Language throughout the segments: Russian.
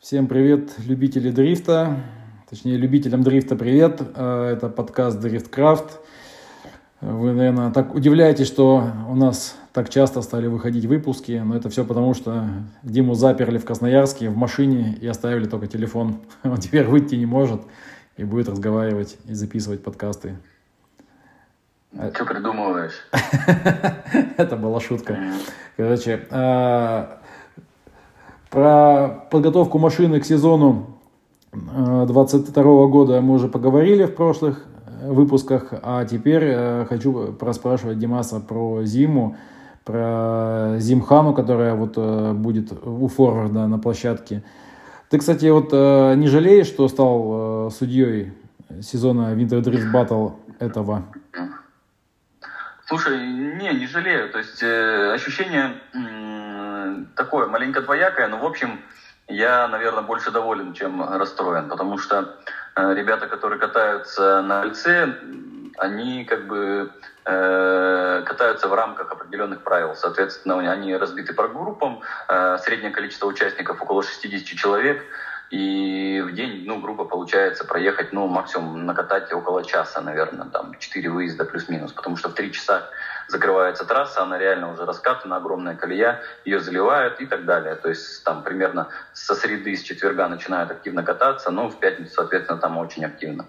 Всем привет, любители дрифта. Точнее, любителям дрифта привет. Э, это подкаст Дрифткрафт. Вы, наверное, так удивляетесь, что у нас так часто стали выходить выпуски, но это все потому, что Диму заперли в Красноярске в машине и оставили только телефон. Он теперь выйти не может и будет разговаривать и записывать подкасты. Что придумываешь? Это была шутка. Короче, э, про подготовку машины к сезону 2022 э, года мы уже поговорили в прошлых э, выпусках, а теперь э, хочу проспрашивать Димаса про зиму, про Зимхану, которая вот будет у форварда на площадке. Ты, кстати, вот не жалеешь, что стал судьей сезона Winter Drift Battle этого? Слушай, не, не жалею. То есть э, ощущение такое маленько двоякое, но в общем я, наверное, больше доволен, чем расстроен, потому что э, ребята, которые катаются на кольце, они как бы э, катаются в рамках определенных правил. Соответственно, они разбиты по группам, э, среднее количество участников около 60 человек, и в день, ну, грубо получается проехать, ну, максимум накатать около часа, наверное, там, 4 выезда плюс-минус, потому что в 3 часа закрывается трасса, она реально уже раскатана, огромная колея, ее заливают и так далее. То есть там примерно со среды, с четверга начинают активно кататься, но в пятницу, соответственно, там очень активно.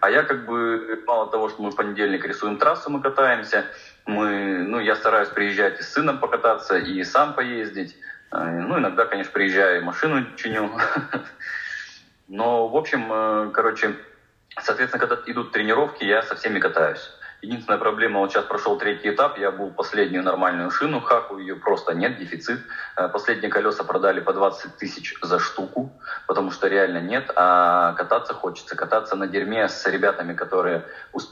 А я как бы, мало того, что мы в понедельник рисуем трассу, мы катаемся, мы, ну, я стараюсь приезжать и с сыном покататься, и сам поездить. Э, ну, иногда, конечно, приезжаю и машину чиню. Но, в общем, э, короче, соответственно, когда идут тренировки, я со всеми катаюсь. Единственная проблема, вот сейчас прошел третий этап, я был последнюю нормальную шину, хаку ее просто нет, дефицит. Э, последние колеса продали по 20 тысяч за штуку, потому что реально нет, а кататься хочется. Кататься на дерьме с ребятами, которые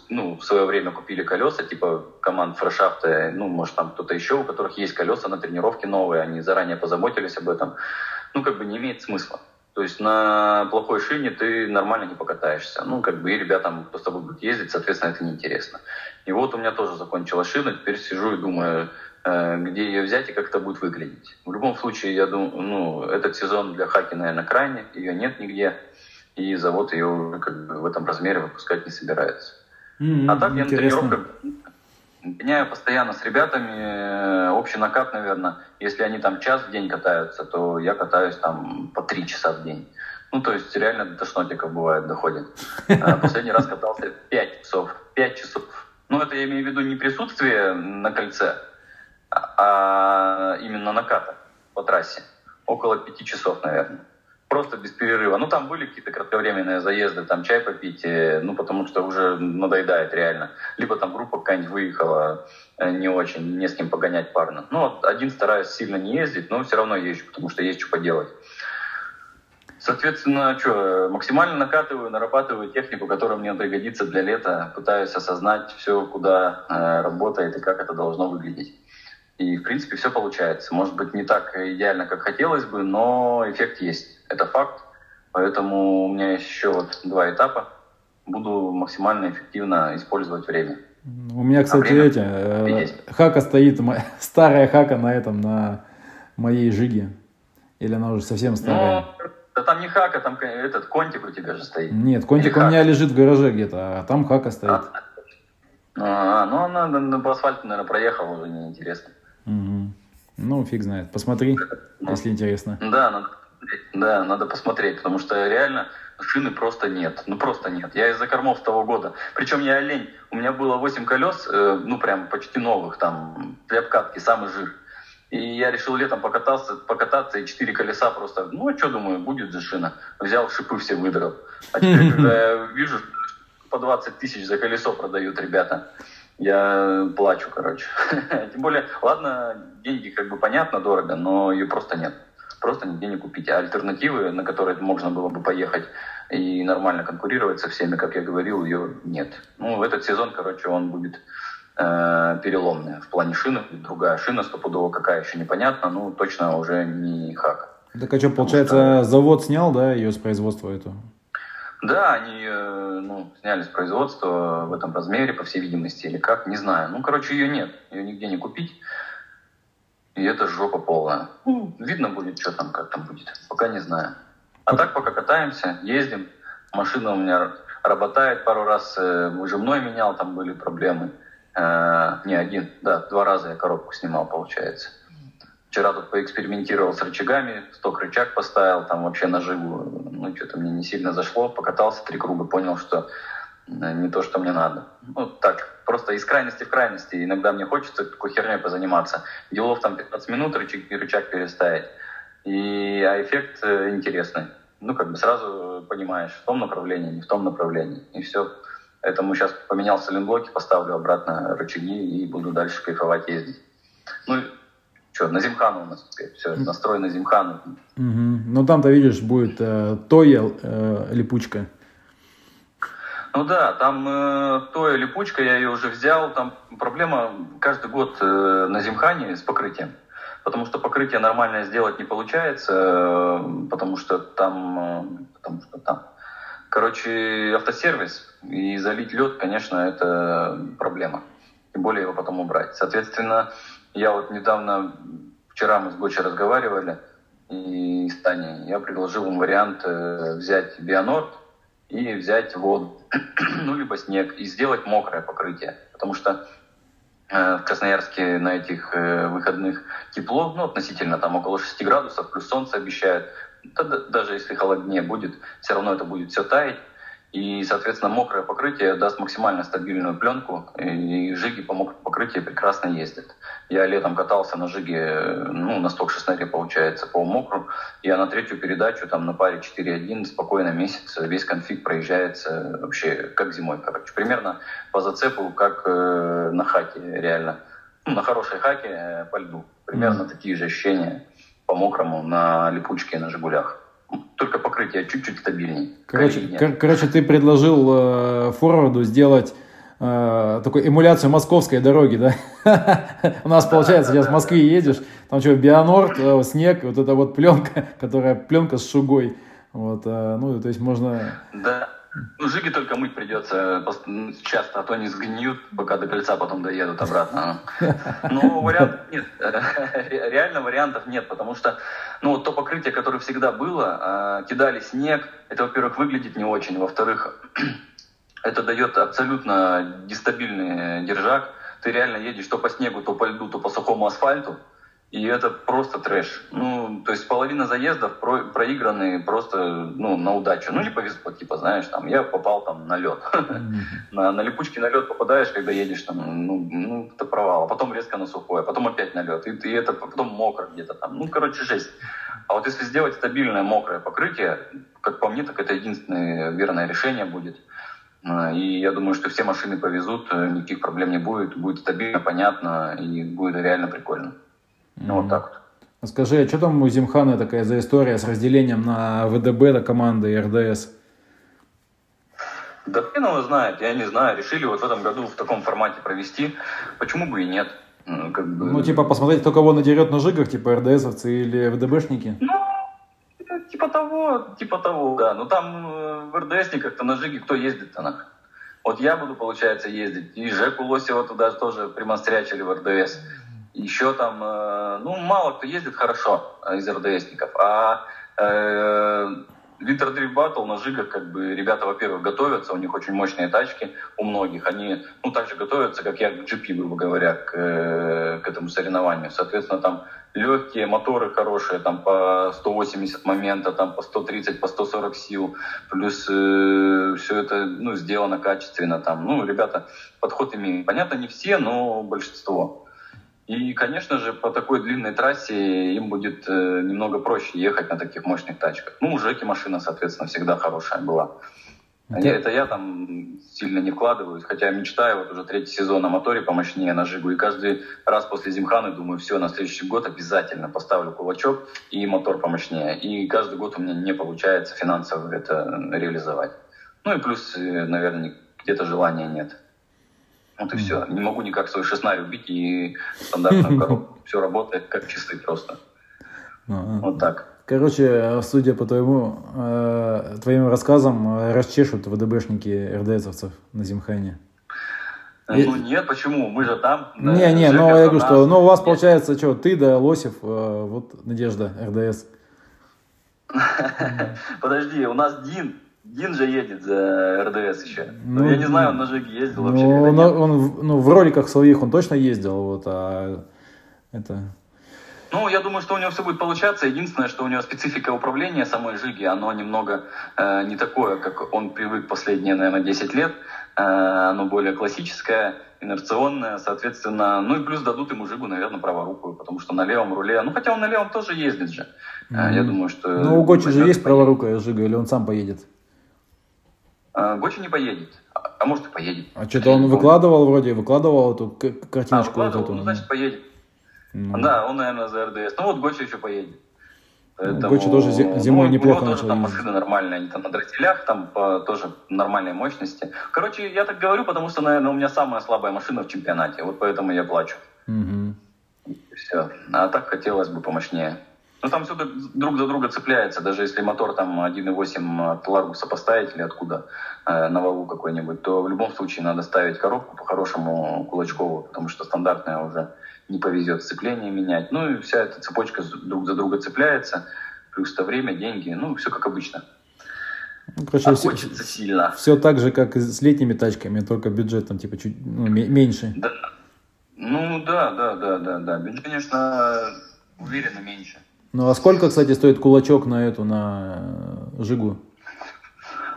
ну, в свое время купили колеса, типа команд фрешафта, ну, может, там кто-то еще, у которых есть колеса на тренировке новые, они заранее позаботились об этом. Ну, как бы не имеет смысла. То есть на плохой шине ты нормально не покатаешься. Ну, как бы и ребятам, кто с тобой будет ездить, соответственно, это неинтересно. И вот у меня тоже закончилась шина, теперь сижу и думаю, э, где ее взять и как это будет выглядеть. В любом случае, я думаю, ну, этот сезон для хаки, наверное, крайне, ее нет нигде, и завод ее как бы в этом размере выпускать не собирается. Mm-hmm, а так я на тренировках Гоняю постоянно с ребятами, э, общий накат, наверное, если они там час в день катаются, то я катаюсь там по три часа в день. Ну, то есть реально до тошнотиков бывает, доходит. А последний раз катался пять часов. Пять часов. Ну, это я имею в виду не присутствие на кольце, а, а именно наката по трассе. Около пяти часов, наверное просто без перерыва. Ну, там были какие-то кратковременные заезды, там чай попить, э, ну, потому что уже надоедает реально. Либо там группа какая-нибудь выехала э, не очень, не с кем погонять парно. Ну, вот один стараюсь сильно не ездить, но все равно езжу, потому что есть что поделать. Соответственно, что, максимально накатываю, нарабатываю технику, которая мне пригодится для лета, пытаюсь осознать все, куда э, работает и как это должно выглядеть. И, в принципе, все получается. Может быть, не так идеально, как хотелось бы, но эффект есть. Это факт. Поэтому у меня еще вот два этапа. Буду максимально эффективно использовать время. У меня, кстати, а эти, э, хака стоит, старая хака на этом, на моей жиге. Или она уже совсем старая? Ну, да там не хака, там этот контик у тебя же стоит. Нет, контик Или у меня лежит в гараже где-то, а там хака стоит. А, а ну она на, на, по асфальту, наверное, проехала, уже неинтересно. Угу. Ну, фиг знает. Посмотри, ну, если интересно. Да, надо да, надо посмотреть, потому что реально шины просто нет. Ну просто нет. Я из-за кормов того года. Причем я олень. У меня было 8 колес, э, ну прям почти новых, там, для обкатки, самый жир. И я решил летом покататься, покататься, и четыре колеса просто, ну, а что, думаю, будет же шина. Взял, шипы все выдрал. А теперь, когда я вижу, по 20 тысяч за колесо продают ребята, я плачу, короче. Тем более, ладно, деньги как бы понятно, дорого, но ее просто нет просто нигде не купить. А альтернативы, на которые можно было бы поехать и нормально конкурировать со всеми, как я говорил, ее нет. Ну, этот сезон, короче, он будет э, переломный. В плане шины другая шина стопудово какая еще непонятно, ну, точно уже не хак. Так а что, получается, что... завод снял, да, ее с производства эту? Да, они э, ну, сняли с производства в этом размере, по всей видимости, или как, не знаю. Ну, короче, ее нет, ее нигде не купить. И это жопа полная. Видно будет, что там, как там будет. Пока не знаю. А так пока катаемся, ездим. Машина у меня работает пару раз, выжимной менял, там были проблемы. Не один, да, два раза я коробку снимал, получается. Вчера тут поэкспериментировал с рычагами, сток рычаг поставил, там вообще наживу, ну, что-то мне не сильно зашло, покатался три круга, понял, что э, не то, что мне надо. Ну, так, просто из крайности в крайности. Иногда мне хочется такой херней позаниматься. Делов там 15 минут, рычаг, рычаг переставить. И, а эффект э, интересный. Ну, как бы сразу понимаешь, в том направлении, не в том направлении. И все. Поэтому сейчас поменял сайлентблоки, поставлю обратно рычаги и буду дальше кайфовать ездить. Ну, что, на Зимхану у нас все, настрой на Зимхану. Угу. Ну там-то, видишь, будет э, Toyo э, липучка. Ну да, там э, Toyo липучка, я ее уже взял. Там проблема каждый год э, на Зимхане с покрытием. Потому что покрытие нормальное сделать не получается, э, потому что там, э, потому что там. Короче, автосервис и залить лед, конечно, это проблема. Тем более его потом убрать. Соответственно, я вот недавно, вчера мы с Гочей разговаривали, и с Таней, я предложил им вариант э, взять Бионорд и взять воду, ну, либо снег, и сделать мокрое покрытие. Потому что э, в Красноярске на этих э, выходных тепло, ну, относительно там около 6 градусов, плюс солнце обещают. Даже если холоднее будет, все равно это будет все таять. И, соответственно, мокрое покрытие даст максимально стабильную пленку, и жиги по мокрому покрытию прекрасно ездят. Я летом катался на жиге, ну, на сток 16 получается, по мокру, я на третью передачу, там, на паре 4.1, спокойно месяц, весь конфиг проезжается вообще как зимой, короче. Примерно по зацепу, как э, на хаке, реально. Ну, на хорошей хаке э, по льду. Примерно mm. такие же ощущения по мокрому на липучке на «Жигулях» только покрытие чуть-чуть стабильнее. Короче, кор- короче ты предложил э, форварду сделать э, такую эмуляцию московской дороги, да? У нас получается, сейчас в Москве едешь, там что, Бионорд, э, снег, вот эта вот пленка, которая пленка с шугой. Вот, э, ну, то есть можно... Да. Ну, жиги только мыть придется часто, а то они сгниют, пока до кольца потом доедут обратно. Ну, вариантов нет. Реально вариантов нет, потому что ну, то покрытие, которое всегда было, а, кидали снег, это, во-первых, выглядит не очень, во-вторых, это дает абсолютно дестабильный держак. Ты реально едешь то по снегу, то по льду, то по сухому асфальту, и это просто трэш. Ну, то есть половина заездов про, проиграны просто ну, на удачу. Ну, не повезло, типа, знаешь, там, я попал там на лед. на, на липучке на лед попадаешь, когда едешь там, ну, ну, это провал. А потом резко на сухое, а потом опять на лед. И, и это потом мокро где-то там. Ну, короче, жесть. А вот если сделать стабильное мокрое покрытие, как по мне, так это единственное верное решение будет. А, и я думаю, что все машины повезут, э, никаких проблем не будет, будет стабильно, понятно и будет реально прикольно. Ну, вот так вот. Скажи, а что там у Зимхана такая за история с разделением на ВДБ до команды и РДС? Да хрен его знает, я не знаю. Решили вот в этом году в таком формате провести. Почему бы и нет? Ну, как бы... ну типа посмотреть, кто кого надерет на жигах, типа РДСовцы или ВДБшники? Ну, типа того, типа того, да. Ну там э, в РДСниках-то на жиге кто ездит-то нахуй? Вот я буду, получается, ездить. И Жеку Лосева туда тоже примострячили в РДС. Еще там, э, ну, мало кто ездит хорошо э, из РДСников, а э, Winter Drift Battle на Жигах, как бы, ребята, во-первых, готовятся, у них очень мощные тачки, у многих. Они, ну, так же готовятся, как я к GP, грубо говоря, к, к этому соревнованию. Соответственно, там легкие моторы хорошие, там по 180 момента, там по 130, по 140 сил, плюс э, все это, ну, сделано качественно там. Ну, ребята, подход имеют. Понятно, не все, но большинство. И, конечно же, по такой длинной трассе им будет э, немного проще ехать на таких мощных тачках. Ну, у Жеки машина, соответственно, всегда хорошая была. А я, это я там сильно не вкладываюсь, хотя мечтаю вот уже третий сезон на моторе помощнее, на Жигу. И каждый раз после Зимханы думаю, все, на следующий год обязательно поставлю кулачок и мотор помощнее. И каждый год у меня не получается финансово это реализовать. Ну и плюс, э, наверное, где-то желания нет. Вот и все. Не могу никак свой шестнарь убить и стандартную коробку. Все работает как часы просто. Вот так. Короче, судя по твоему, э, твоим рассказам, э, расчешут ВДБшники РДСовцев на Зимхане. Э, ну нет, почему? Мы же там. Не, не, ну я говорю, что ну, у вас получается что, ты да, Лосев, вот Надежда, РДС. Подожди, у нас Дин, Дин же едет за РДС еще. Ну, я не знаю, он на Жиге ездил вообще. Ну, он, он, ну, в роликах своих он точно ездил, вот, а это... Ну, я думаю, что у него все будет получаться. Единственное, что у него специфика управления самой Жиги, оно немного э, не такое, как он привык последние, наверное, 10 лет. Э, оно более классическое, инерционное, соответственно. Ну и плюс дадут ему Жигу, наверное, праворукую, потому что на левом руле... Ну, хотя он на левом тоже ездит же. Mm-hmm. Я думаю, что... Ну, у Гочи же есть праворукая Жига, или он сам поедет? Э, Гочи не поедет. А, а может и поедет. А что-то он выкладывал вроде, выкладывал эту картиночку. А, выкладывал, вот эту. ну, значит, поедет. Mm. Да, он, наверное, за РДС. Ну вот Гочи еще поедет. Поэтому, Гочи тоже зимой ну, неплохо тоже там машины нормальные, они там на дротелях, там по, тоже нормальной мощности. Короче, я так говорю, потому что, наверное, у меня самая слабая машина в чемпионате, вот поэтому я плачу. Угу. Все. А так хотелось бы помощнее. Ну, там все друг за друга цепляется, даже если мотор там 1.8 от Ларгуса поставить или откуда, э, на валу какой-нибудь, то в любом случае надо ставить коробку по-хорошему кулачковую, потому что стандартная уже не повезет сцепление менять. Ну, и вся эта цепочка друг за друга цепляется, плюс-то время, деньги, ну, все как обычно. Ну, короче, а все, хочется сильно. Все так же, как и с летними тачками, только бюджет там типа чуть ну, меньше. Да. Ну да, да, да, да, да. Бюджет, конечно, уверенно меньше. Ну а сколько, кстати, стоит кулачок на эту, на э, Жигу?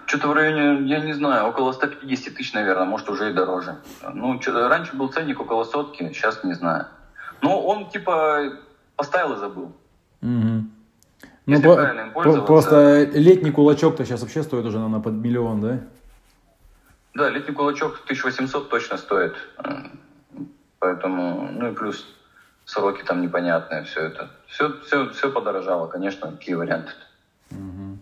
Что-то в районе, я не знаю, около 150 тысяч, наверное, может уже и дороже. Ну, раньше был ценник около сотки, сейчас не знаю. Но он типа поставил и забыл. Угу. Ну, про- просто летний кулачок-то сейчас вообще стоит уже, наверное, под миллион, да? Да, летний кулачок 1800 точно стоит. Поэтому, ну и плюс сроки там непонятные, все это. Все, все, все подорожало, конечно, какие варианты. Угу.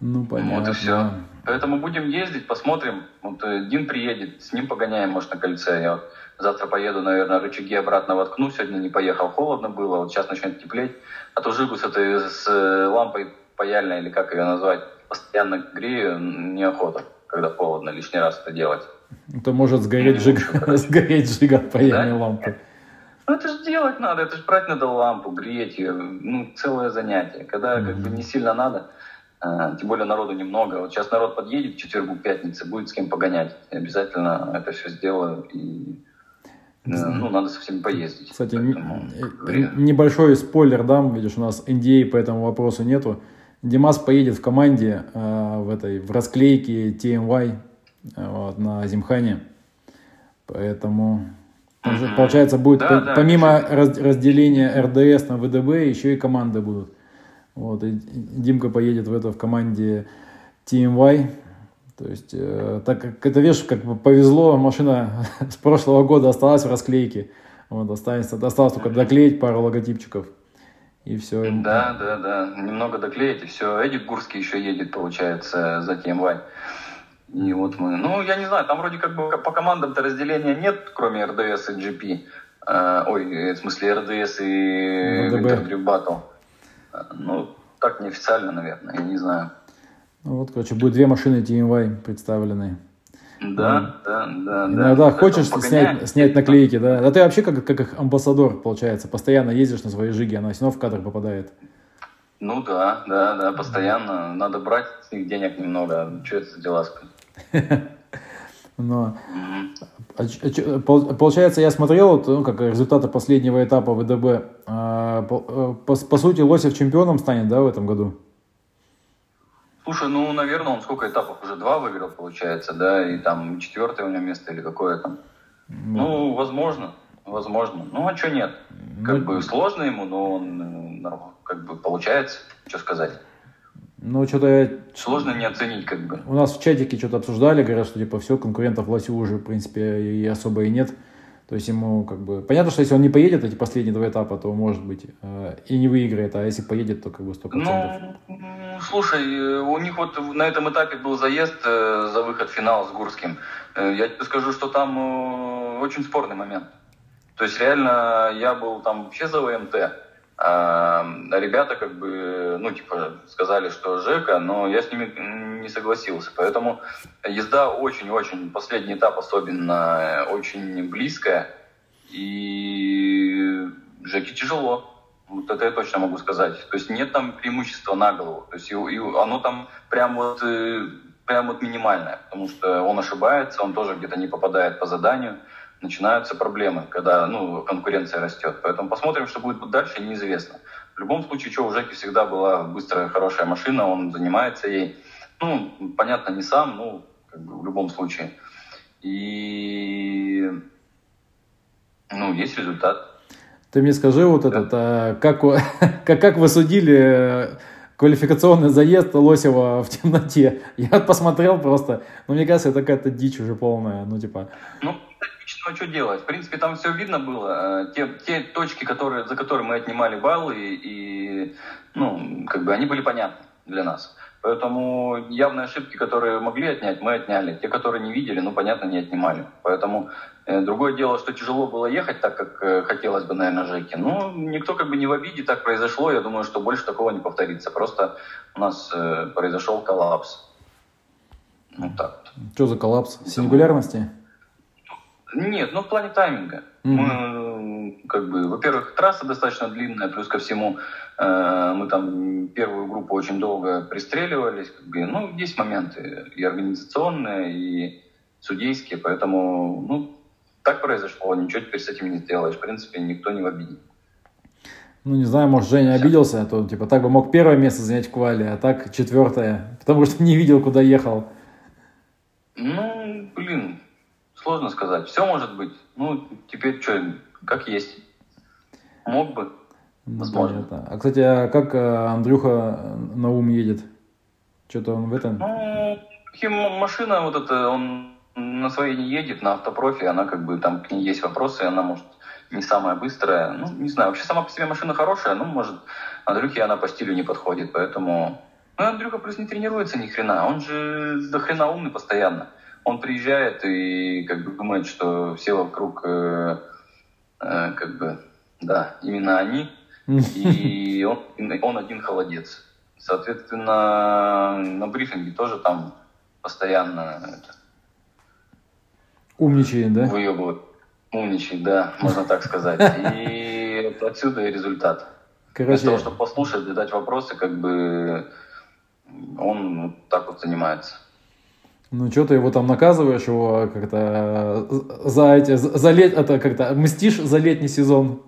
Ну, понятно. Вот и все. Поэтому будем ездить, посмотрим. Вот э, Дин приедет, с ним погоняем, может, на кольце. Я вот завтра поеду, наверное, рычаги обратно воткну. Сегодня не поехал, холодно было, вот сейчас начнет теплеть. А то жигу с этой с э, лампой паяльной, или как ее назвать, постоянно грею, неохота, когда холодно, лишний раз это делать. Это может сгореть, жиг... сгореть жига от паяльной да? лампы. Ну это же делать надо, это же брать надо лампу, греть ее, ну целое занятие. Когда mm-hmm. как бы не сильно надо, а, тем более народу немного. Вот сейчас народ подъедет в четвергу, пятнице, будет с кем погонять. Я обязательно это все сделаю и э, ну, надо со всеми поездить. Кстати, Поэтому, небольшой спойлер дам, видишь, у нас NDA по этому вопросу нету. Димас поедет в команде э, в этой в расклейке TMY э, вот, на Зимхане. Поэтому mm-hmm. получается будет да, по, да, помимо раз, разделения РДС на ВДБ еще и команды будут. Вот, и Димка поедет в это в команде TMY. То есть, э, так как это, видишь, как бы повезло, машина с прошлого года осталась в расклейке. Вот, осталось, осталось только доклеить пару логотипчиков. И все. Да, да, да. Немного доклеить, и все. Эдик Гурский еще едет, получается, за TMY. И вот мы. Ну, я не знаю, там вроде как бы по командам-то разделения нет, кроме РДС и GP. Э, ой, в смысле РДС и Winter Dream Battle. Ну, так неофициально, наверное, я не знаю. Ну вот, короче, будет две машины TMY представлены. Да, да, да. Иногда да. хочешь снять, снять наклейки, да. А ты вообще как, как их амбассадор, получается, постоянно ездишь на своей жиге, она все равно в кадр попадает. Ну да, да, да, постоянно. Надо брать с них денег немного. Что это за дела? Но, а, а, получается, я смотрел, ну, как результаты последнего этапа ВДБ. А, по, э, по, по сути, Лосев чемпионом станет, да, в этом году? Слушай, ну, наверное, он сколько этапов? Уже два выиграл, получается, да, и там четвертое у него место или какое там. Ну, ну возможно, возможно. Ну, а что нет? Как ну, бы сложно ему, но он э, как бы получается, что сказать. Ну, что-то я... Сложно не оценить, как бы. У нас в чатике что-то обсуждали, говорят, что, типа, все, конкурентов Лосю уже, в принципе, и особо и нет. То есть ему, как бы... Понятно, что если он не поедет эти последние два этапа, то, может быть, э, и не выиграет, а если поедет, то, как бы, 100%. Ну, слушай, э, у них вот на этом этапе был заезд э, за выход в финал с Гурским. Э, я тебе скажу, что там э, очень спорный момент. То есть, реально, я был там вообще за ВМТ. А, ребята как бы, ну, типа, сказали, что Жека, но я с ними не согласился. Поэтому езда очень-очень, последний этап особенно, очень близкая. И Жеке тяжело. Вот это я точно могу сказать. То есть нет там преимущества на голову. То есть и, и оно там прям вот, э, прям вот минимальное, потому что он ошибается, он тоже где-то не попадает по заданию. Начинаются проблемы, когда ну, конкуренция растет. Поэтому посмотрим, что будет дальше, неизвестно. В любом случае, что у Жеки всегда была быстрая, хорошая машина, он занимается ей. Ну, понятно, не сам, ну, как бы в любом случае. И, ну, есть результат. Ты мне скажи вот этот, а, как, как, как вы судили э, квалификационный заезд Лосева в темноте? Я посмотрел просто, ну, мне кажется, это какая-то дичь уже полная, ну, типа... Ну, ну, что делать? В принципе, там все видно было. Те, те точки, которые, за которые мы отнимали баллы, и, и, ну, как бы они были понятны для нас. Поэтому явные ошибки, которые могли отнять, мы отняли. Те, которые не видели, ну, понятно, не отнимали. Поэтому э, другое дело, что тяжело было ехать так, как э, хотелось бы, наверное, Жеке. Ну, никто как бы не в обиде, так произошло. Я думаю, что больше такого не повторится. Просто у нас э, произошел коллапс. Ну, так. Что за коллапс? Сингулярности? Нет, ну в плане тайминга. Mm-hmm. Мы, как бы, во-первых, трасса достаточно длинная, плюс ко всему э, мы там первую группу очень долго пристреливались. Как бы, ну, есть моменты и организационные, и судейские, поэтому, ну, так произошло, ничего теперь с этим не сделаешь. В принципе, никто не в обиде. Ну, не знаю, может, Женя обиделся, а то, типа, так бы мог первое место занять в квале, а так четвертое, потому что не видел, куда ехал. Ну, блин, Сложно сказать. Все может быть. Ну, теперь что, как есть. Мог бы. Ну, возможно. Понятно. А, кстати, а как э, Андрюха на ум едет? Что-то он в этом... Ну, машина вот эта, он на своей не едет, на автопрофи, она как бы, там к ней есть вопросы, она может не самая быстрая. Ну, не знаю, вообще сама по себе машина хорошая, но, может, Андрюхе она по стилю не подходит, поэтому... Ну, Андрюха плюс не тренируется ни хрена, он же до хрена умный постоянно он приезжает и как бы думает, что все вокруг э, э, как бы, да, именно они, и он, он один холодец. Соответственно, на брифинге тоже там постоянно это, умничает, да? Выебывает. Умничает, да, можно так сказать. И отсюда и результат. Короче... Вместо того, чтобы послушать, задать вопросы, как бы он вот так вот занимается. Ну, что ты его там наказываешь, его как-то за эти, за лет, это как-то мстишь за летний сезон?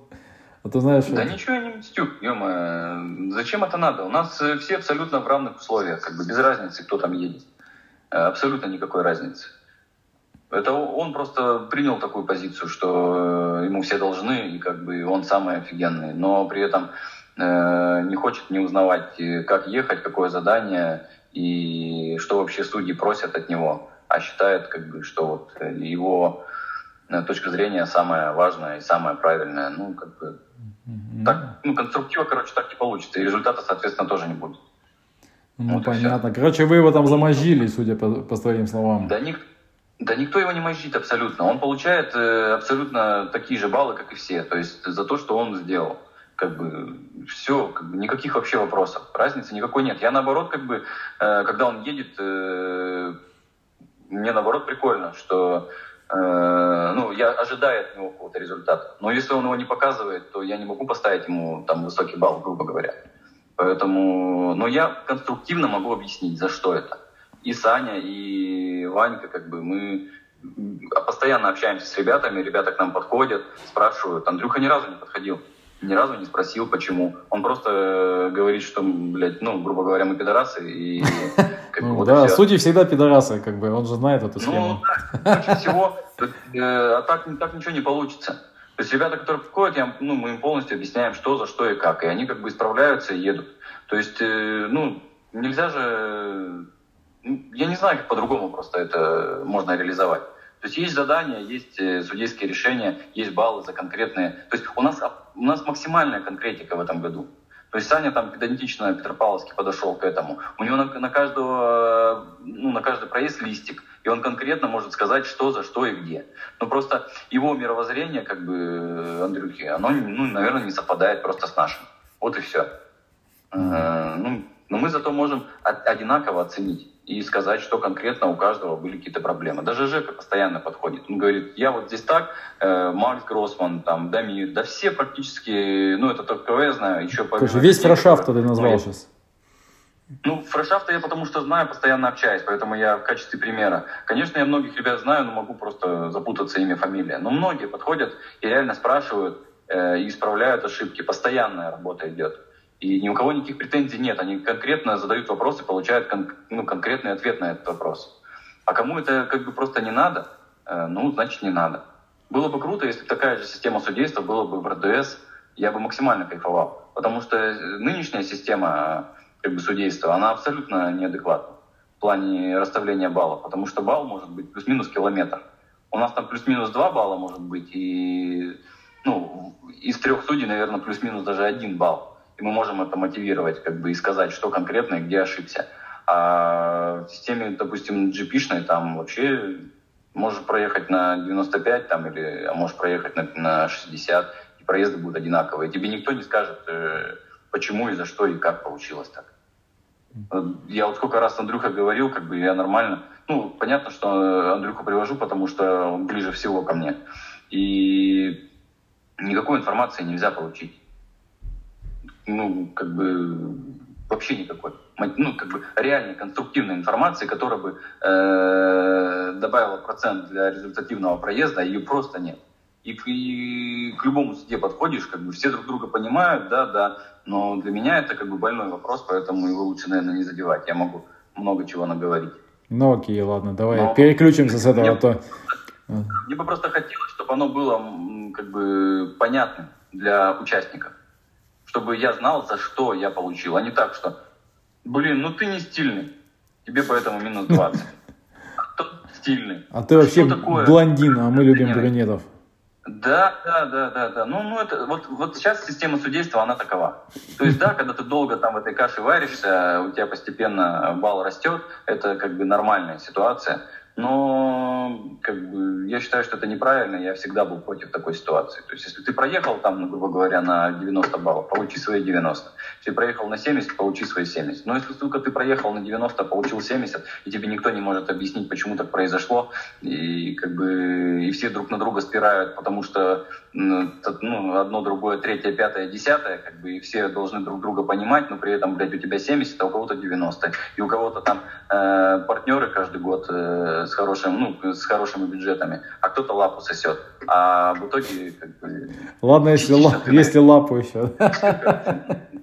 А ты знаешь... Да это... ничего я не мстю, ё Зачем это надо? У нас э, все абсолютно в равных условиях, как бы без разницы, кто там едет. Э, абсолютно никакой разницы. Это он просто принял такую позицию, что э, ему все должны, и как бы он самый офигенный. Но при этом э, не хочет не узнавать, как ехать, какое задание, и что вообще судьи просят от него, а считает, как бы, что вот э, его э, точка зрения самая важная и самая правильная. Ну, как бы, mm-hmm. так, ну, конструктива, короче, так не получится, и результата, соответственно, тоже не будет. Ну, вот понятно. Короче, вы его там замозжили, судя по, по твоим словам. Да, ник, да никто его не мозжит абсолютно. Он получает э, абсолютно такие же баллы, как и все. То есть за то, что он сделал как бы все, как бы, никаких вообще вопросов. Разницы никакой нет. Я наоборот, как бы, э, когда он едет, э, мне наоборот прикольно, что э, ну, я ожидаю от него какого-то результата. Но если он его не показывает, то я не могу поставить ему там высокий балл, грубо говоря. Поэтому, но я конструктивно могу объяснить, за что это. И Саня, и Ванька, как бы мы постоянно общаемся с ребятами, ребята к нам подходят, спрашивают. Андрюха ни разу не подходил ни разу не спросил, почему. Он просто э, говорит, что, блядь, ну, грубо говоря, мы пидорасы, и как бы, вот Да, судьи всегда пидорасы, как бы, он же знает эту ну, схему. Ну, да, всего, э, а так, так ничего не получится. То есть ребята, которые приходят, я, ну, мы им полностью объясняем, что, за что и как, и они как бы исправляются и едут. То есть, э, ну, нельзя же... Я не знаю, как по-другому просто это можно реализовать. То есть есть задания, есть э, судейские решения, есть баллы за конкретные. То есть у нас, у нас максимальная конкретика в этом году. То есть Саня там педантично Петропавловский подошел к этому. У него на, на, каждого, ну, на каждый проезд листик, и он конкретно может сказать, что за что и где. Но просто его мировоззрение, как бы, Андрюхи, оно, ну, наверное, не совпадает просто с нашим. Вот и все. Mm-hmm. Э, ну, Но мы зато можем одинаково оценить и сказать, что конкретно у каждого были какие-то проблемы. Даже Жека постоянно подходит. Он говорит, я вот здесь так, э, Макс Гроссман, там, Дамир, да все практически, ну это только я знаю, еще по... Весь фрешафт ты назвал ну, сейчас. Ну, фрешафта я потому что знаю, постоянно общаюсь, поэтому я в качестве примера. Конечно, я многих ребят знаю, но могу просто запутаться имя, фамилия. Но многие подходят и реально спрашивают э, и исправляют ошибки. Постоянная работа идет. И ни у кого никаких претензий нет. Они конкретно задают вопросы, получают кон- ну, конкретный ответ на этот вопрос. А кому это как бы просто не надо, э, ну, значит, не надо. Было бы круто, если такая же система судейства была бы в РДС, я бы максимально кайфовал. Потому что нынешняя система как бы, судейства, она абсолютно неадекватна в плане расставления баллов. Потому что балл может быть плюс-минус километр. У нас там плюс-минус два балла может быть, и ну, из трех судей, наверное, плюс-минус даже один балл и мы можем это мотивировать, как бы, и сказать, что конкретно и где ошибся. А в системе, допустим, GP-шной, там вообще можешь проехать на 95, там, или, а можешь проехать на, на 60, и проезды будут одинаковые. Тебе никто не скажет, э, почему и за что и как получилось так. Я вот сколько раз Андрюха говорил, как бы я нормально. Ну, понятно, что Андрюху привожу, потому что он ближе всего ко мне. И никакой информации нельзя получить ну, как бы вообще никакой. Ну, как бы реальной конструктивной информации, которая бы э, добавила процент для результативного проезда, ее просто нет. И, и к любому суде подходишь, как бы все друг друга понимают, да, да, но для меня это как бы больной вопрос, поэтому его лучше, наверное, не задевать. Я могу много чего наговорить. Ну окей, ладно, давай но переключимся с этого. Мне, а то... мне бы просто хотелось, чтобы оно было как бы понятным для участников чтобы я знал, за что я получил, а не так, что, блин, ну ты не стильный, тебе поэтому минус 20. А тот стильный. А ты вообще блондин, а мы любим брюнетов. Да, да, да, да, да. Ну, ну это вот, вот сейчас система судейства, она такова. То есть, да, когда ты долго там в этой каше варишься, у тебя постепенно балл растет, это как бы нормальная ситуация. Но как бы, я считаю, что это неправильно, я всегда был против такой ситуации. То есть, если ты проехал там, ну, грубо говоря, на 90 баллов, получи свои 90. Если проехал на 70, получи свои 70. Но если только ты проехал на 90, получил 70, и тебе никто не может объяснить, почему так произошло, и как бы и все друг на друга спирают, потому что ну, одно, другое, третье, пятое, десятое, как бы и все должны друг друга понимать, но при этом, блядь, у тебя 70, а у кого-то 90. И у кого-то там э, партнеры каждый год э, с, хорошим, ну, с хорошими бюджетами, а кто-то лапу сосет. А в итоге как бы... Ладно, если, ла, если лапу еще.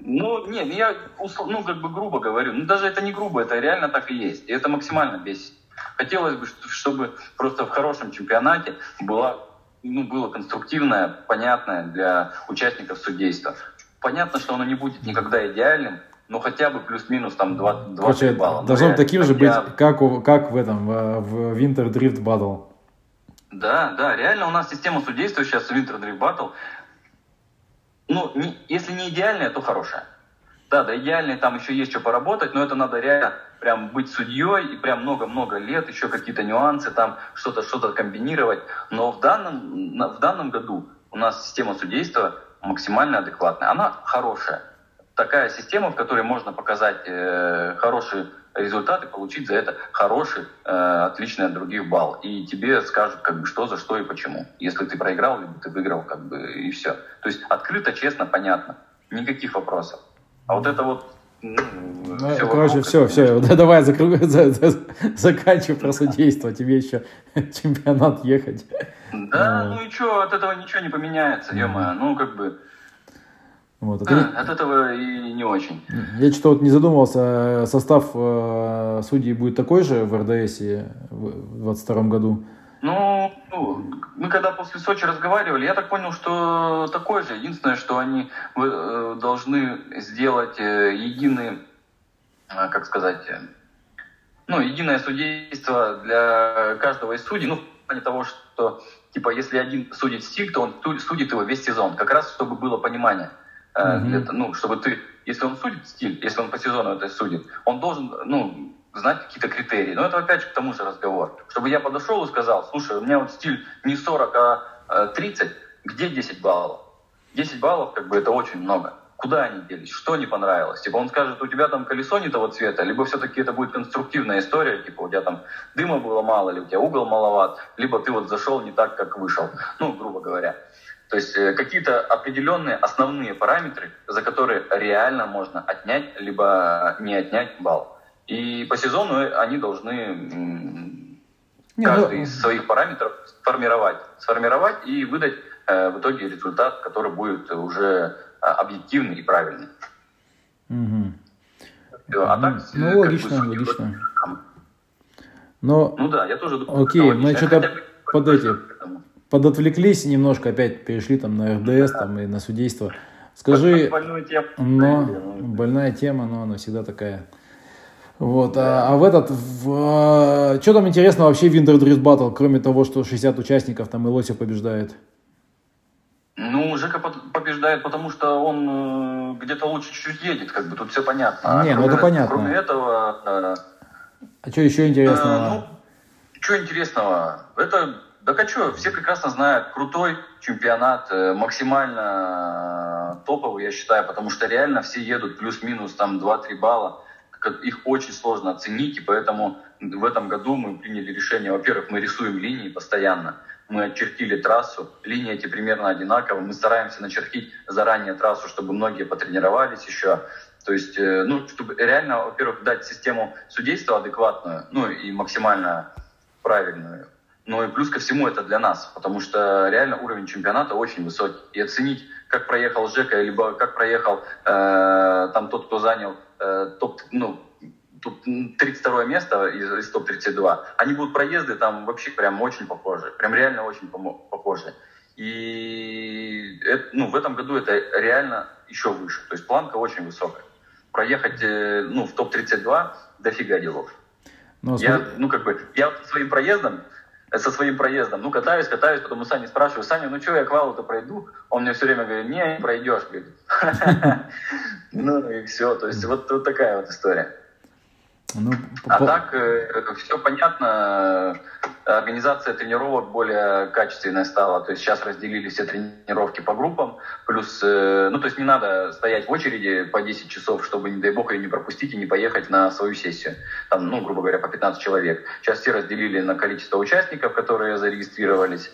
Ну, нет, я ну, как бы грубо говорю. Ну, даже это не грубо, это реально так и есть. И это максимально бесит. Хотелось бы, чтобы просто в хорошем чемпионате была, ну, было конструктивное, понятное для участников судейства. Понятно, что оно не будет никогда идеальным, ну хотя бы плюс-минус там 2, 2 Короче, балла. Должно ну, таким же быть, как, у, как в этом, в Winter Drift Battle. Да, да, реально у нас система судейства сейчас в Winter Drift Battle, ну, не, если не идеальная, то хорошая. Да, да, идеальная, там еще есть что поработать, но это надо реально прям быть судьей и прям много-много лет, еще какие-то нюансы, там что-то что-то комбинировать. Но в данном, в данном году у нас система судейства максимально адекватная. Она хорошая такая система, в которой можно показать э, хорошие результаты, получить за это хороший, э, отличный от других балл. И тебе скажут, как бы, что за что и почему. Если ты проиграл, либо ты выиграл, как бы, и все. То есть открыто, честно, понятно. Никаких вопросов. А вот это вот ну, ну, все короче, вокруг, все, все, да, давай закру, за, за, заканчивай про судейство, тебе еще чемпионат ехать. Да, ну и что, от этого ничего не поменяется, ё ну как бы, вот, а, а, от этого и не очень. Я что-то вот не задумывался, состав э, судей будет такой же в РДС в 2022 году? Ну, ну, мы когда после Сочи разговаривали, я так понял, что такой же. Единственное, что они э, должны сделать э, единый, э, как сказать, ну, единое судейство для каждого из судей. Ну, в плане того, что, типа, если один судит стиль, то он судит его весь сезон. Как раз, чтобы было понимание mm-hmm. для, ну, чтобы ты, если он судит стиль, если он по сезону это судит, он должен, ну, знать какие-то критерии. Но это опять же к тому же разговор. Чтобы я подошел и сказал, слушай, у меня вот стиль не 40, а 30, э, где 10 баллов? 10 баллов, как бы, это очень много. куда они делись, что не понравилось. Типа он скажет, у тебя там колесо не того цвета, либо все-таки это будет конструктивная история, типа у тебя там дыма было мало, или у тебя угол маловат, либо ты вот зашел не так, как вышел, ну, грубо говоря. То есть э, какие-то определенные основные параметры, за которые реально можно отнять, либо не отнять балл. И по сезону они должны не, каждый ну... из своих параметров сформировать, сформировать и выдать э, в итоге результат, который будет уже э, объективный и правильный. Угу. А ну, так, ну, логично, бы, логично. Но... Ну да, я тоже думаю, Окей, мы что-то под эти подотвлеклись немножко, опять перешли там на РДС там, и на судейство. Скажи, больную тему. но, больная тема, но она всегда такая. Вот, а, а в этот, в, а, что там интересно вообще в Winter Drift Battle, кроме того, что 60 участников, там и Лосев побеждает? Ну, Жека побеждает, потому что он э, где-то лучше чуть-чуть едет, как бы тут все понятно. А Не, ну это понятно. Кроме этого... А что еще интересного? Э, ну, что интересного? Это да а что, все прекрасно знают, крутой чемпионат, э, максимально э, топовый, я считаю, потому что реально все едут плюс-минус там 2-3 балла. Их очень сложно оценить, и поэтому в этом году мы приняли решение, во-первых, мы рисуем линии постоянно, мы очертили трассу, линии эти примерно одинаковые, мы стараемся начертить заранее трассу, чтобы многие потренировались еще, то есть, э, ну, чтобы реально, во-первых, дать систему судейства адекватную, ну, и максимально правильную. Ну и плюс ко всему это для нас, потому что реально уровень чемпионата очень высокий. И оценить, как проехал Жека, либо как проехал э, там тот, кто занял топ, ну, тут 32 место из, из топ-32, они будут проезды там вообще прям очень похожи, прям реально очень похожи. И это, ну, в этом году это реально еще выше, то есть планка очень высокая. Проехать э, ну, в топ-32 дофига делов. Но, ну, я, ну, как бы, я своим проездом со своим проездом. Ну, катаюсь, катаюсь, потом у Сани спрашиваю, Саня, ну что, я квалу-то пройду? Он мне все время говорит, не, не пройдешь. Ну и все, то есть вот такая вот история. Ну, а по... так э, все понятно, организация тренировок более качественная стала. То есть сейчас разделили все тренировки по группам, плюс, э, ну то есть не надо стоять в очереди по 10 часов, чтобы, не дай бог, ее не пропустить и не поехать на свою сессию. Там, ну, грубо говоря, по 15 человек. Сейчас все разделили на количество участников, которые зарегистрировались.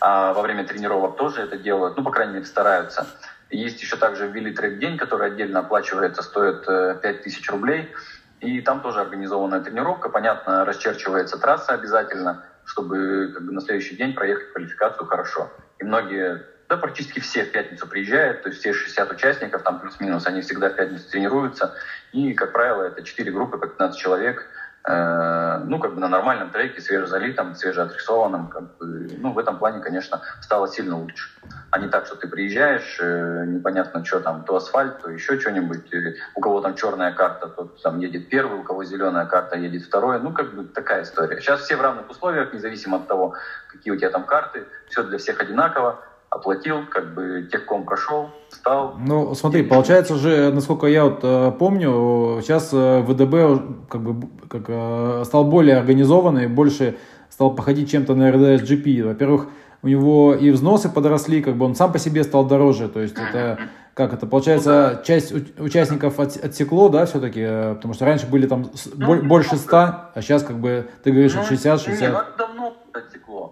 А во время тренировок тоже это делают, ну, по крайней мере, стараются. Есть еще также ввели трек-день, который отдельно оплачивается, стоит 5000 э, рублей. И там тоже организованная тренировка, понятно, расчерчивается трасса обязательно, чтобы как бы, на следующий день проехать квалификацию хорошо. И многие, да практически все в пятницу приезжают, то есть все 60 участников, там плюс-минус, они всегда в пятницу тренируются. И, как правило, это 4 группы по 15 человек – ну, как бы на нормальном треке, свежезалитом, свежеотрисованном, как бы, ну, в этом плане, конечно, стало сильно лучше. А не так, что ты приезжаешь, э, непонятно, что там, то асфальт, то еще что-нибудь, или у кого там черная карта, тот там едет первый, у кого зеленая карта едет второй, ну, как бы такая история. Сейчас все в равных условиях, независимо от того, какие у тебя там карты, все для всех одинаково, оплатил, как бы техком прошел, стал. Ну, смотри, получается же, насколько я вот э, помню, сейчас э, ВДБ как бы как, э, стал более организованный, больше стал походить чем-то на RDS GP. Во-первых, у него и взносы подросли, как бы он сам по себе стал дороже, то есть это как это получается, ну, часть участников от, отсекло, да, все-таки, э, потому что раньше были там ну, больше 100, а сейчас как бы ты говоришь ну, 60, 60. Не, ну, давно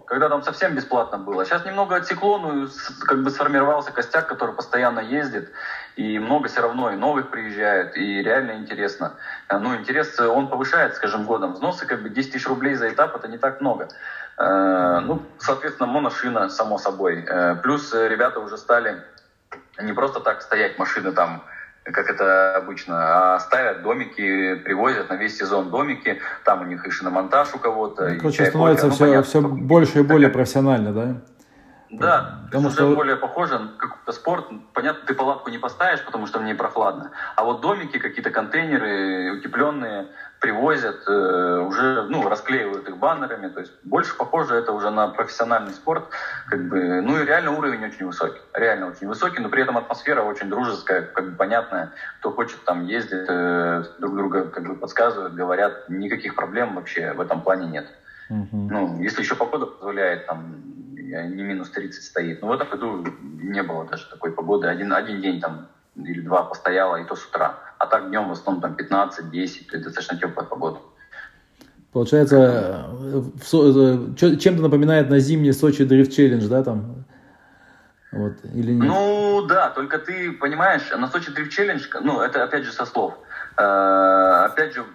когда там совсем бесплатно было. Сейчас немного отсекло, ну, как бы сформировался костяк, который постоянно ездит, и много все равно и новых приезжает, и реально интересно. Э, ну, интерес, он повышает с каждым годом. Взносы, как бы 10 тысяч рублей за этап, это не так много. Э, ну, соответственно, моношина, само собой. Плюс ребята уже стали не просто так стоять машины там, как это обычно, а ставят домики, привозят на весь сезон домики, там у них и шиномонтаж у кого-то. Ну, короче, становится ну, все, понятно, все больше и более профессионально, да? Да, потому что уже более похоже на какой-то спорт. Понятно, ты палатку не поставишь, потому что мне прохладно. А вот домики, какие-то контейнеры утепленные привозят, э, уже ну, расклеивают их баннерами. То есть больше похоже это уже на профессиональный спорт. Как бы, ну и реально уровень очень высокий. Реально очень высокий, но при этом атмосфера очень дружеская, как бы понятная. Кто хочет там ездит, э, друг друга как бы подсказывают, говорят. Никаких проблем вообще в этом плане нет. Угу. Ну, если еще погода позволяет, там не минус 30 стоит. Но в этом году не было даже такой погоды. Один, один день там или два постояла, и то с утра. А так днем в основном там 15-10, то есть достаточно теплая погода. Получается, чем-то напоминает на зимний Сочи Дрифт Челлендж, да, там? Вот, или нет? Ну, да, только ты понимаешь, на Сочи Дрифт Челлендж, ну, это опять же со слов. Э, опять же,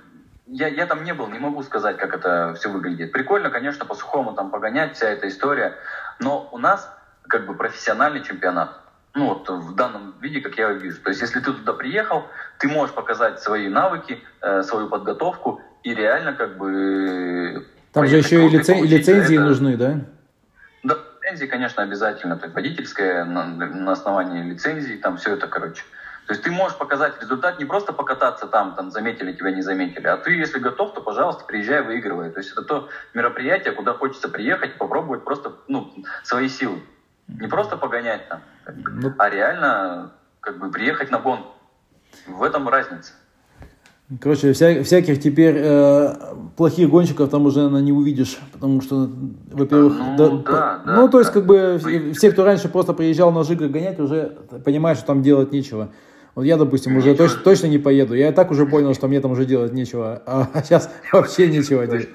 я, я там не был, не могу сказать, как это все выглядит. Прикольно, конечно, по сухому там погонять, вся эта история. Но у нас как бы профессиональный чемпионат. Ну вот в данном виде, как я вижу. То есть если ты туда приехал, ты можешь показать свои навыки, э, свою подготовку и реально как бы... Там же еще и лицен... лицензии это... нужны, да? Да, лицензии, конечно, обязательно. То есть водительская на, на основании лицензии, там все это, короче. То есть ты можешь показать результат, не просто покататься там, там заметили тебя, не заметили, а ты, если готов, то, пожалуйста, приезжай, выигрывай. То есть это то мероприятие, куда хочется приехать, попробовать просто ну, свои силы. Не просто погонять там, ну, а реально как бы приехать на гонку. В этом разница. Короче, вся, всяких теперь э, плохих гонщиков там уже наверное, не увидишь, потому что, во-первых, ну, да, да, да, ну то есть как бы все, кто раньше просто приезжал на жига гонять, уже понимают, что там делать нечего. Вот я, допустим, уже точно, точно не поеду. Я и так уже понял, что мне там уже делать нечего, а сейчас вообще нечего делать.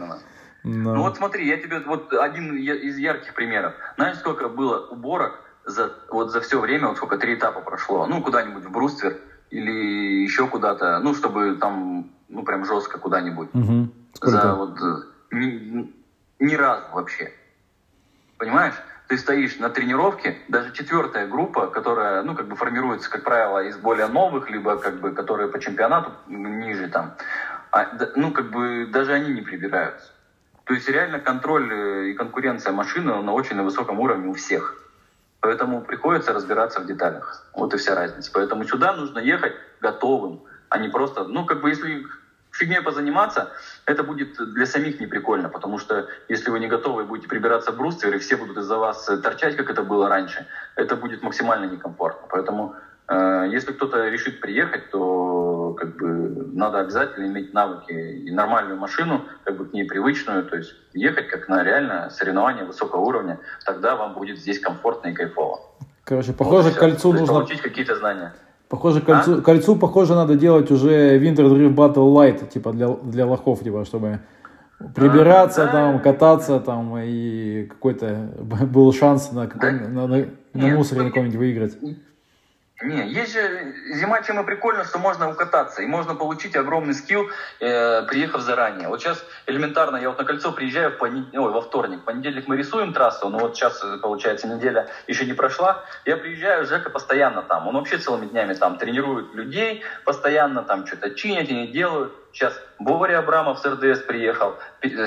Но. Ну вот смотри, я тебе вот один из ярких примеров. Знаешь, сколько было уборок за, вот за все время, вот сколько три этапа прошло, ну куда-нибудь в Бруствер или еще куда-то, ну чтобы там, ну прям жестко куда-нибудь. Угу. За вот ни, ни разу вообще. Понимаешь? ты стоишь на тренировке, даже четвертая группа, которая, ну, как бы формируется, как правило, из более новых, либо, как бы, которые по чемпионату ниже там, а, ну, как бы, даже они не прибираются. То есть реально контроль э, и конкуренция машины на очень высоком уровне у всех. Поэтому приходится разбираться в деталях. Вот и вся разница. Поэтому сюда нужно ехать готовым, а не просто, ну, как бы, если фигней позаниматься, это будет для самих неприкольно, потому что если вы не готовы будете прибираться в бруствер, и все будут из-за вас торчать, как это было раньше, это будет максимально некомфортно. Поэтому если кто-то решит приехать, то как бы надо обязательно иметь навыки и нормальную машину, как бы к ней привычную, то есть ехать как на реально соревнование высокого уровня, тогда вам будет здесь комфортно и кайфово. Короче, похоже, вот, кольцу нужно... Получить какие-то знания. Похоже, кольцу, а? кольцу, похоже, надо делать уже Winter Drift Battle Light, типа для, для лохов, типа, чтобы прибираться а, там, да. кататься там, и какой-то был шанс на, какой, да? на, на, на мусоре на каком-нибудь выиграть. Не, есть же зима, чем и прикольно, что можно укататься, и можно получить огромный скилл, э, приехав заранее. Вот сейчас элементарно, я вот на кольцо приезжаю в понед... Ой, во вторник, в понедельник мы рисуем трассу, но вот сейчас, получается, неделя еще не прошла, я приезжаю, Жека постоянно там, он вообще целыми днями там тренирует людей, постоянно там что-то чинят, они делают. Сейчас Боря Абрамов с РДС приехал,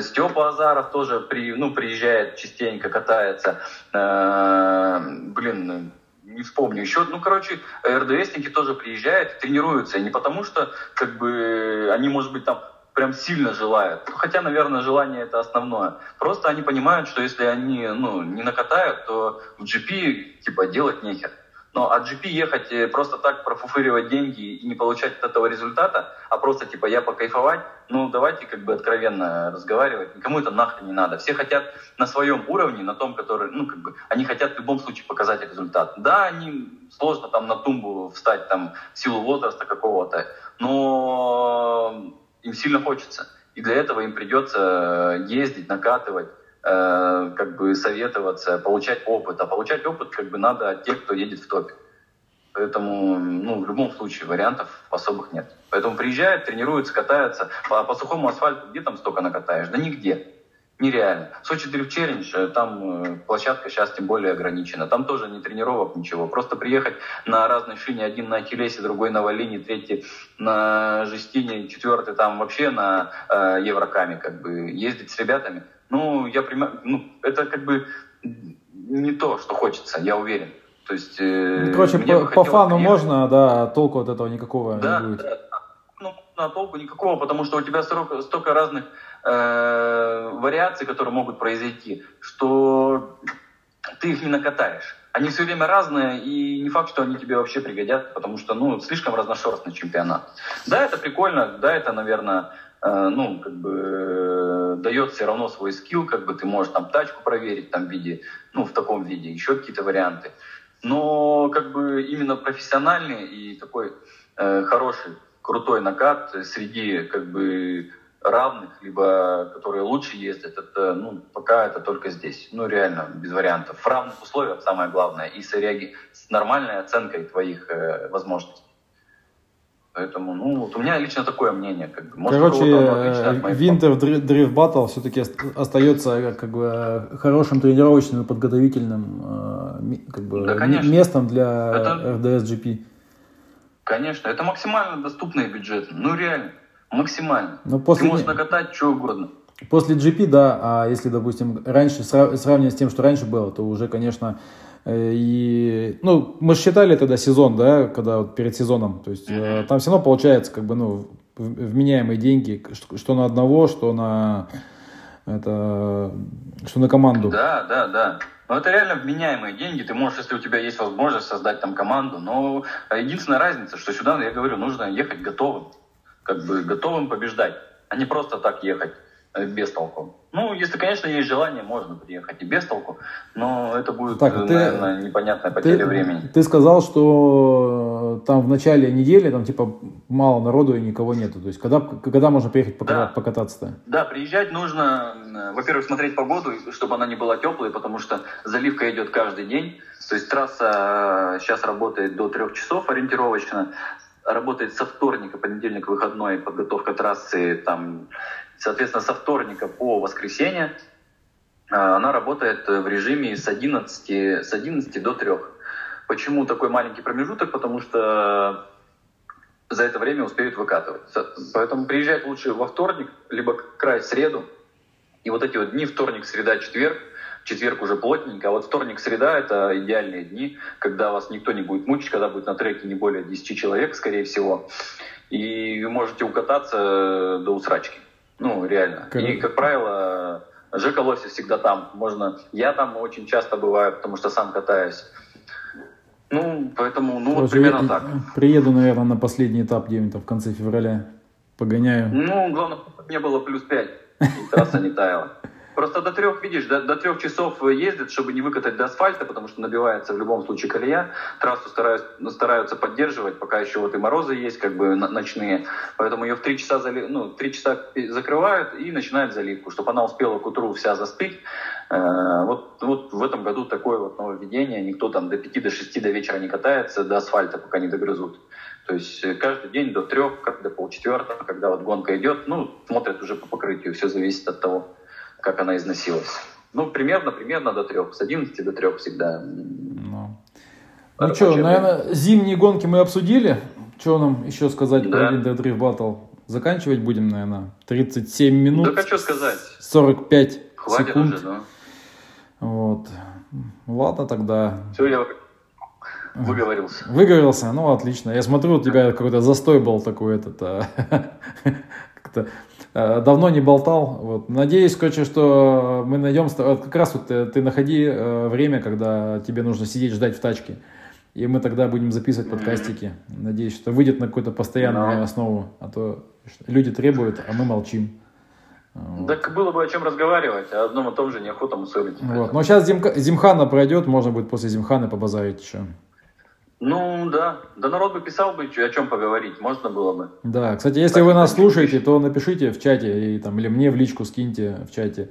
Степа Азаров тоже при, ну, приезжает частенько, катается. Э, блин, не вспомню еще. Ну, короче, РДСники тоже приезжают, тренируются. Не потому что, как бы, они, может быть, там прям сильно желают. Хотя, наверное, желание это основное. Просто они понимают, что если они ну, не накатают, то в GP типа делать нехер. Но от GP ехать э, просто так профуфыривать деньги и не получать от этого результата, а просто типа я покайфовать, ну давайте как бы откровенно разговаривать. Никому это нахрен не надо. Все хотят на своем уровне, на том, который, ну как бы, они хотят в любом случае показать результат. Да, они сложно там на тумбу встать там в силу возраста какого-то, но им сильно хочется. И для этого им придется ездить, накатывать, Э, как бы советоваться, получать опыт. А получать опыт как бы надо от тех, кто едет в топе. Поэтому, ну, в любом случае вариантов особых нет. Поэтому приезжают, тренируются, катаются. По, по сухому асфальту где там столько накатаешь? Да нигде. Нереально. Сочи Дрифт Челлендж, э, там э, площадка сейчас тем более ограничена. Там тоже не тренировок, ничего. Просто приехать на разной шине, один на Ахиллесе, другой на Валине, третий на Жестине, четвертый там вообще на э, Еврокаме, как бы ездить с ребятами – ну, я понимаю, ну, это как бы не то, что хочется, я уверен. То есть, э, Короче, по, по фану приехать. можно, да, толку от этого никакого да, не будет. Да, ну, на толку никакого, потому что у тебя столько, столько разных э, вариаций, которые могут произойти, что ты их не накатаешь. Они все время разные, и не факт, что они тебе вообще пригодятся, потому что, ну, слишком разношерстный чемпионат. Да, это прикольно, да, это, наверное, э, ну, как бы дает все равно свой скилл, как бы ты можешь там тачку проверить там в виде, ну, в таком виде, еще какие-то варианты. но как бы именно профессиональный и такой э, хороший, крутой накат среди как бы равных, либо которые лучше ездят, это, ну, пока это только здесь. Ну, реально, без вариантов. В равных условиях самое главное. И с, реаги... с нормальной оценкой твоих э, возможностей. Поэтому, ну, вот у меня лично такое мнение. Как бы. Может, Короче, Winter Drift Battle все-таки остается как бы хорошим тренировочным и подготовительным э, как бы, да, местом для это... RDS GP. Конечно, это максимально доступный бюджет. Ну, реально. Максимально. Но после... Ты можешь накатать что угодно. После GP, да, а если, допустим, раньше, сравнивать с тем, что раньше было, то уже, конечно, э, и, ну, мы считали тогда сезон, да, когда вот перед сезоном, то есть mm-hmm. там все равно получается, как бы, ну, вменяемые деньги, что, что на одного, что на, это, что на команду. Да, да, да. Но это реально вменяемые деньги. Ты можешь, если у тебя есть возможность создать там команду. Но единственная разница, что сюда, я говорю, нужно ехать готовым как бы готовым побеждать, а не просто так ехать э, без толку. Ну, если, конечно, есть желание, можно приехать и без толку, но это будет, так, ты, наверное, непонятная потеря ты, времени. Ты сказал, что там в начале недели там типа мало народу и никого нету. То есть когда, когда можно приехать покататься, да. покататься-то? Да, приезжать нужно, э, во-первых, смотреть погоду, чтобы она не была теплой, потому что заливка идет каждый день. То есть трасса сейчас э, работает до трех часов ориентировочно работает со вторника, понедельник, выходной, подготовка трассы, там, соответственно, со вторника по воскресенье а, она работает в режиме с 11, с 11 до 3. Почему такой маленький промежуток? Потому что за это время успеют выкатывать. Поэтому приезжать лучше во вторник, либо край среду. И вот эти вот дни, вторник, среда, четверг, четверг уже плотненько, а вот вторник, среда – это идеальные дни, когда вас никто не будет мучить, когда будет на треке не более 10 человек, скорее всего, и вы можете укататься до усрачки. Ну, реально. Как... И, как правило, Жека Лоси всегда там. Можно... Я там очень часто бываю, потому что сам катаюсь. Ну, поэтому, ну, Короче, вот примерно так. Приеду, наверное, на последний этап где-нибудь в конце февраля. Погоняю. Ну, главное, не было плюс 5, и трасса не таяла. Просто до трех, видишь, до, до трех часов ездят, чтобы не выкатать до асфальта, потому что набивается в любом случае колея. Трассу стараются, стараются поддерживать, пока еще вот и морозы есть, как бы ночные. Поэтому ее в три часа, зали, ну, три часа закрывают и начинают заливку, чтобы она успела к утру вся застыть. Э, вот, вот в этом году такое вот нововведение. Никто там до пяти, до шести до вечера не катается, до асфальта, пока не догрызут. То есть э, каждый день до трех, до полчетвертого, когда вот гонка идет, ну, смотрят уже по покрытию, все зависит от того, как она износилась. Ну, примерно, примерно до трех. С 11 до трех всегда. Ну, ну что, наверное, зимние гонки мы обсудили. Что нам еще сказать да. про Winter Drift Battle? Заканчивать будем, наверное, 37 минут. Да хочу сказать. 45 Хватит секунд. Уже, да. Вот. Ладно тогда. Все, я выговорился. Выговорился? Ну, отлично. Я смотрю, у тебя какой-то застой был такой этот. А, как-то давно не болтал. Вот. Надеюсь, короче, что мы найдем... Вот как раз вот ты, ты находи э, время, когда тебе нужно сидеть, ждать в тачке. И мы тогда будем записывать подкастики. Надеюсь, что выйдет на какую-то постоянную no. основу. А то люди требуют, а мы молчим. Так было бы о чем разговаривать, а одном и том же неохота мусорить. Вот. Но сейчас Зим, Зимхана пройдет, можно будет после Зимханы побазарить еще. Ну да, да народ бы писал бы, о чем поговорить, можно было бы. Да, кстати, если так, вы нас слушаете, то напишите в чате и там или мне в личку скиньте в чате.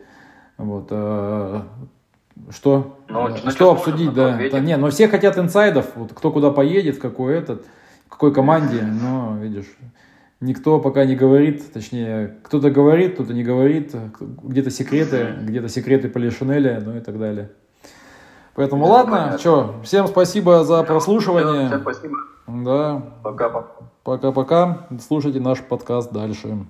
Вот. Э, что? Ну, что обсудить, да. да. Не, но все хотят инсайдов, вот кто куда поедет, в какой этот, в какой команде, но видишь, никто пока не говорит, точнее, кто-то говорит, кто-то не говорит, где-то секреты, где-то секреты Полишинеля, ну и так далее. Поэтому да, ладно, что, всем спасибо за прослушивание. Всем спасибо. Да. Пока-пока. Пока-пока. Слушайте наш подкаст дальше.